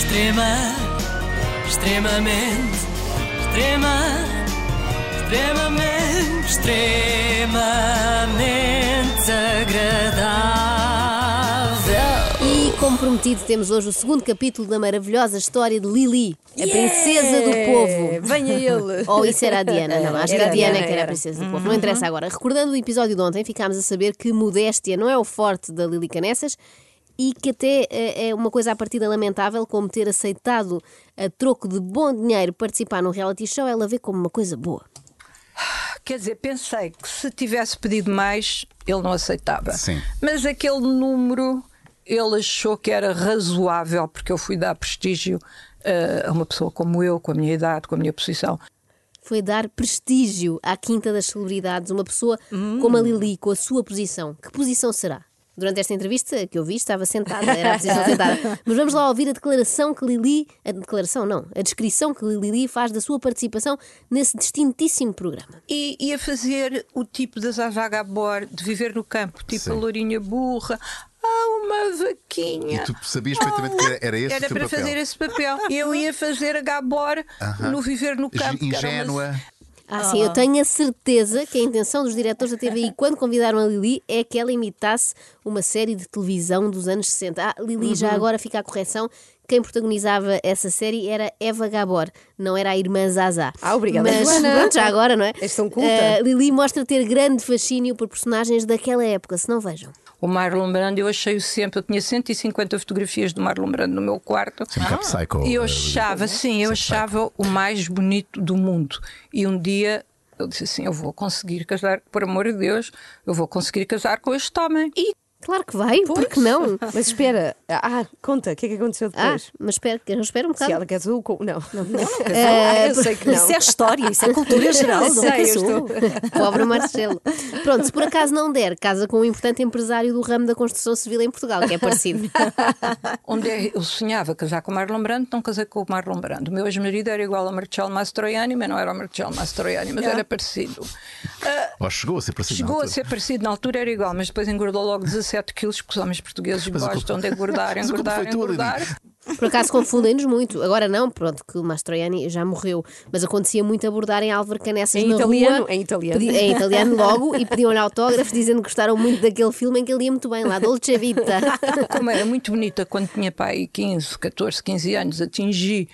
Extrema, extremamente, extrema, extremamente, extremamente agradável. E como prometido, temos hoje o segundo capítulo da maravilhosa história de Lili, a princesa do povo. Venha ele. Ou isso era a Diana, não, acho que Era a a Diana Diana, que era a era. princesa do povo. Não interessa agora. Recordando o episódio de ontem, ficámos a saber que modéstia não é o forte da Lili Canessas e que até eh, é uma coisa à partida lamentável, como ter aceitado a troco de bom dinheiro participar num reality show, ela vê como uma coisa boa. Quer dizer, pensei que se tivesse pedido mais, ele não aceitava. Sim. Mas aquele número, ele achou que era razoável, porque eu fui dar prestígio eh, a uma pessoa como eu, com a minha idade, com a minha posição. Foi dar prestígio à quinta das celebridades, uma pessoa como a Lili, com a sua posição. Que posição será? Durante esta entrevista que eu vi, estava sentada, era a posição sentada. Mas vamos lá ouvir a declaração que Lili. A declaração, não, a descrição que Lili faz da sua participação nesse distintíssimo programa. E ia fazer o tipo da Zaza Gabor, de viver no campo, tipo Sim. a lourinha burra. Ah, uma vaquinha. E tu sabias perfeitamente que era- era esse o Era para papel. fazer esse papel. Eu ia fazer a Gabor no viver no campo. que era uma- Ingênua. Ah, sim, eu tenho a certeza que a intenção dos diretores da TVI, quando convidaram a Lili, é que ela imitasse uma série de televisão dos anos 60. Ah, Lili, já agora fica a correção. Quem protagonizava essa série era Eva Gabor, não era a irmã Zaza. Ah, obrigada, Mas Joana. pronto, já agora, não é? És tão culta. Ah, Lili mostra ter grande fascínio por personagens daquela época, se não vejam. O Marlon Brando, eu achei-o sempre. Eu tinha 150 fotografias do Marlon Brando no meu quarto. Sim, bocado psycho. E eu eh, achava, sim, eu achava o mais bonito do mundo. E um dia eu disse assim: eu vou conseguir casar, por amor de Deus, eu vou conseguir casar com este homem. E Claro que vai, porque não? Mas espera, ah, conta, o que é que aconteceu Ah, depois? mas espera, espero um Se bocado. ela casou com. Não, não, não, É, eu sei que não. Isso é história, isso é cultura geral. Não sei, é eu isso? estou- Pobre Marcelo. Pronto, se por acaso não der, casa com um importante empresário do ramo da construção civil em Portugal, que é parecido. onde é- eu sonhava casar com o Marlon Brando, não casei com o Marlon Brando. O meu ex-marido era igual ao Marcelo Mastroianni, mas não era o Marcelo Mastroianni, mas era parecido. Ou chegou a ser parecido. Chegou a ser parecido, na altura era igual, mas depois engordou logo 17 quilos, porque os homens portugueses Mas gostam de engordar, engordar, Lili. engordar. Por acaso confundem-nos muito. Agora não, pronto, que o Mastroianni já morreu. Mas acontecia muito abordarem Álvaro Canessas Em na italiano, rua. em italiano. pedi- em italiano logo e pediam-lhe autógrafos dizendo que gostaram muito daquele filme em que ele ia muito bem lá, Dolce Vita. Como era muito bonita quando tinha pai 15, 14, 15 anos, atingi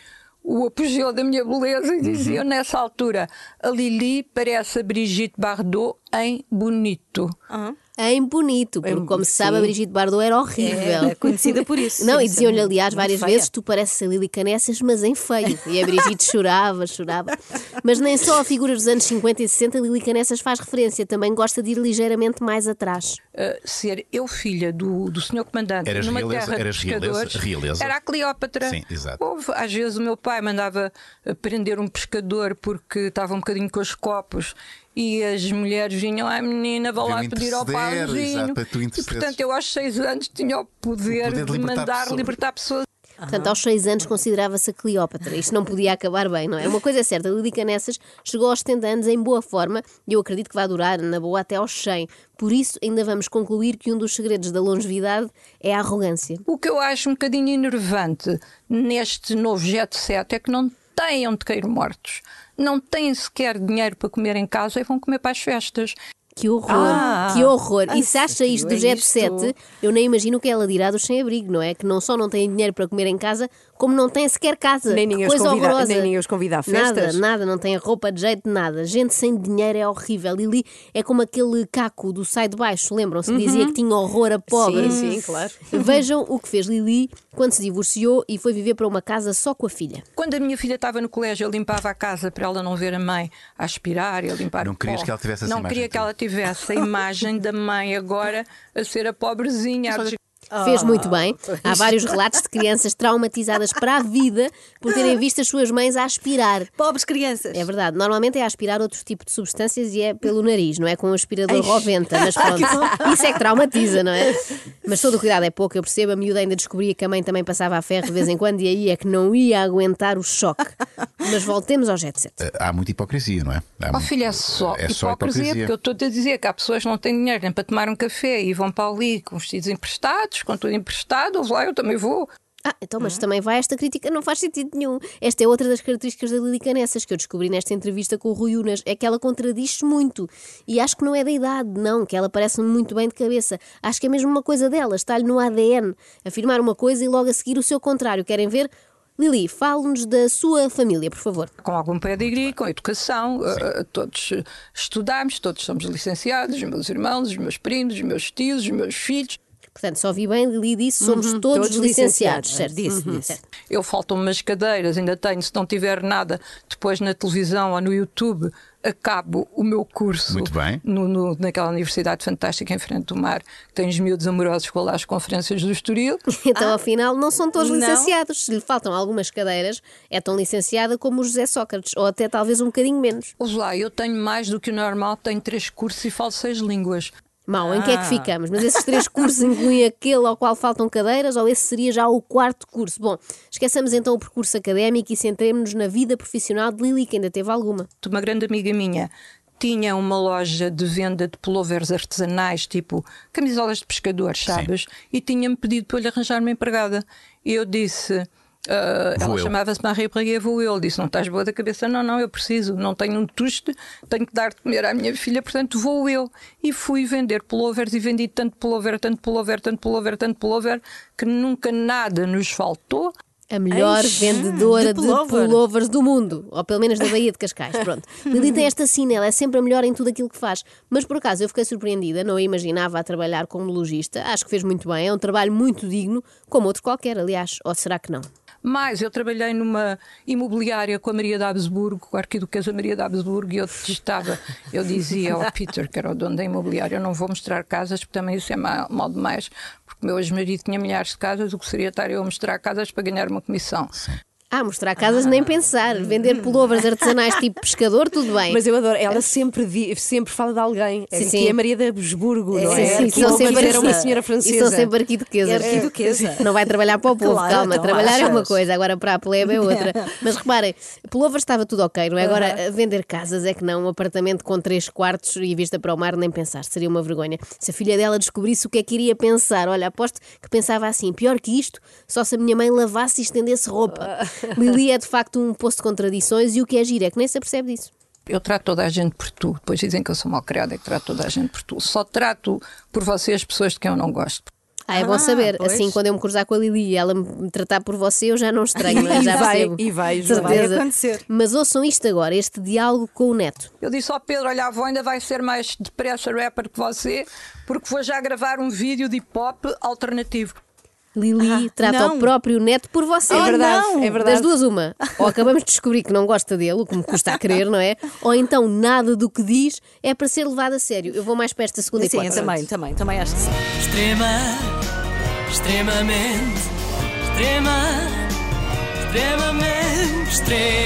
o apogeu da minha beleza e diziam nessa altura: a Lili parece a Brigitte Bardot em bonito. Em bonito, porque Em- como se sabe, a. Brigitte Bardot era horrível. É, conhecida por isso. Não, e diziam-lhe, aliás, várias feia. vezes: tu pareces a Lili Canessas, mas em feio. E a Brigitte chorava, chorava. Mas nem só a figura dos anos 50 e 60 Lili Canessas faz referência, também gosta de ir ligeiramente mais atrás. Uh, ser eu filha do, do senhor comandante Eras numa realeza- terra eras de pescadores realeza- realeza. era a Cleópatra Sim, exato. Houve, às vezes o meu pai mandava uh, prender um pescador porque estava um bocadinho com os copos e as mulheres vinham, ai menina, vá lá pedir ao pauzinho e portanto eu aos seis anos tinha o poder, O poder de de libertar mandar pessoas. libertar pessoas Portanto, aos seis anos considerava-se a Cleópatra. Isto não podia acabar bem, não é? Uma coisa é certa, Lili Canessas chegou aos 70 anos em boa forma e eu acredito que vai durar, na boa, até aos 100. Por isso, ainda vamos concluir que um dos segredos da longevidade é a arrogância. O que eu acho um bocadinho enervante neste novo jet set é que não têm onde cair mortos. Não têm sequer dinheiro para comer em casa e vão comer para as festas. Que horror, Ah, que horror. a E se acha isto do é Jet isto? 7, eu nem imagino o que ela dirá dos sem-abrigo, não é? Que não só não têm dinheiro para comer em casa, como não têm sequer casa. Nem ninguém os coisa convida- horrorosa. nem ninguém os convida a Nada, festas. nada, não tem roupa de jeito, nada. Gente sem dinheiro é horrível. Lili é como aquele caco do sai de baixo, lembram-se? Dizia que tinha horror a pobre. Uhum. Sim, sim, claro. Vejam o que fez Lili quando se divorciou e foi viver para uma casa só com a filha. Quando a minha filha estava no colégio, eu limpava a casa para ela não ver a mãe a aspirar e a limpar Não o querias pó. que ela tivesse essa Não imagem queria que ela tivesse a imagem da mãe agora a ser a pobrezinha. a Fez muito bem. Há vários relatos de crianças traumatizadas para a vida por terem visto as suas mães a aspirar. Pobres crianças. É verdade. Normalmente é a aspirar outro tipo de substâncias e é pelo nariz, não é com o aspirador Roventa. Mas pronto, isso é que traumatiza, não é? Mas todo o cuidado é pouco. Eu percebo, a miúda ainda descobria que a mãe também passava a ferro de vez em quando e aí é que não ia aguentar o choque. Mas voltemos ao jet set. Eh, Há muita hipocrisia, não é? Há Oh muito- filha, é só, é só hipocrisia, hipocrisia. porque eu estou a dizer que há pessoas que não têm dinheiro nem para tomar um café e vão para ali com vestidos emprestados, com tudo emprestado, lá, eu também vou. Ah, então, mas também vai esta crítica, não faz sentido nenhum. Esta é outra das características da Lili Canessas que eu descobri nesta entrevista com o Rui Unas, é que ela contradiz-se muito. E acho que não é da idade, não, que ela parece-me muito bem de cabeça. Acho que é mesmo uma coisa dela, está-lhe no ADN. Afirmar uma coisa e logo a seguir o seu contrário. Querem ver? Lili, fale-nos da sua família, por favor. Com algum pedigree, com educação, eh, todos estudamos, todos somos licenciados, os meus irmãos, os meus primos, os meus tios, os meus filhos. Portanto, só vi bem, Lili disse, somos todos, todos licenciados, licenciados, certo? disse, Uhum, disse. certo. Eu faltam umas cadeiras, ainda tenho, se não tiver nada, depois na televisão ou no YouTube, acabo o meu curso Muito bem. no- no- naquela universidade fantástica em frente do mar, que tem os miúdos amorosos com lá as conferências do Estoril. Então, afinal, não são todos não. licenciados. Se lhe faltam algumas cadeiras, é tão licenciada como o José Sócrates, ou até talvez um bocadinho menos. Ouve lá, eu tenho mais do que o normal, tenho três cursos e falo seis línguas. Mal, em que é que ficamos? Mas esses três cursos incluem aquele ao qual faltam cadeiras ou esse seria já o quarto curso? Bom, esqueçamos então o percurso académico e centremos-nos na vida profissional de Lili, que ainda teve alguma. Uma grande amiga minha tinha uma loja de venda de pullovers artesanais, tipo camisolas de pescadores, sabes? E tinha-me pedido para eu lhe arranjar uma empregada. E eu disse. Vou ela chamava-se Marie vou eu. Ele disse: Não estás boa da cabeça? Não, não, eu preciso, não tenho um tuste, tenho que dar de comer à minha filha, portanto vou eu. E fui vender pullovers e vendi tanto pullover, tanto pullover, tanto pullover, tanto pullover, que nunca nada nos faltou. A melhor Eish, vendedora de de pullover. pullovers do mundo, ou pelo menos da Baía de Cascais. Pronto. Lili tem esta sina, ela é sempre a melhor em tudo aquilo que faz. Mas por acaso eu fiquei surpreendida, não a imaginava a trabalhar como lojista. Acho que fez muito bem, é um trabalho muito digno, como outro qualquer, aliás. Ou será que não? Mas eu trabalhei numa imobiliária com a Maria de Habsburgo, com a arquiduquesa Maria de Habsburgo, e eu estava, eu dizia ao Peter, que era o dono da imobiliária, eu não vou mostrar casas, porque também isso é mal, mal demais, porque meu ex-marido tinha milhares de casas, o que seria estar eu a mostrar casas para ganhar uma comissão. Ah, mostrar casas nem pensar. Vender pullovers artesanais tipo pescador, tudo bem. Mas eu adoro, ela sempre, di- sempre fala de alguém. É, Sim, que sim. é Maria de Habsburgo, não Sim, é? sim, Que são sempre era uma senhora E francesa. são sempre arquiduquesas. É arquiduquesa. Não vai trabalhar para o povo, Claro, calma. então trabalhar é uma achas? coisa, agora para a plebe é outra. Mas reparem, pullover estava tudo ok, não é? Agora, vender casas é que não. Um apartamento com três quartos e vista para o mar, nem pensar. Seria uma vergonha. Se a filha dela descobrisse o que é que iria pensar, olha, aposto que pensava assim: pior que isto, só se a minha mãe lavasse e estendesse roupa. Lili é de facto um poço de contradições e o que é giro é que nem se apercebe disso. Eu trato toda a gente por tu, depois dizem que eu sou mal criada e que trato toda a gente por tu. Só trato por você as pessoas de quem eu não gosto. Ah, é bom Ah, saber. pois. Assim, quando eu me cruzar com a Lili e ela me tratar por você, eu já não estranho, não é? E já vai, percebo. e vai, Joana. Vai acontecer. Mas ouçam isto agora, este diálogo com o neto. Eu disse ao Pedro: Olha, a avó ainda vai ser mais depressa rapper que você, porque vou já gravar um vídeo de hip hop alternativo. Lili trata não. o próprio neto por você. É verdade, não. é verdade. Das duas, uma. Ou acabamos de descobrir que não gosta dele, o que me custa a crer, não é? Ou então nada do que diz é para ser levado a sério. Eu vou mais para esta segunda Sim, eu hipótese. também, também, também acho que sim. Extrema, extremamente, extrema, extremamente, extremamente.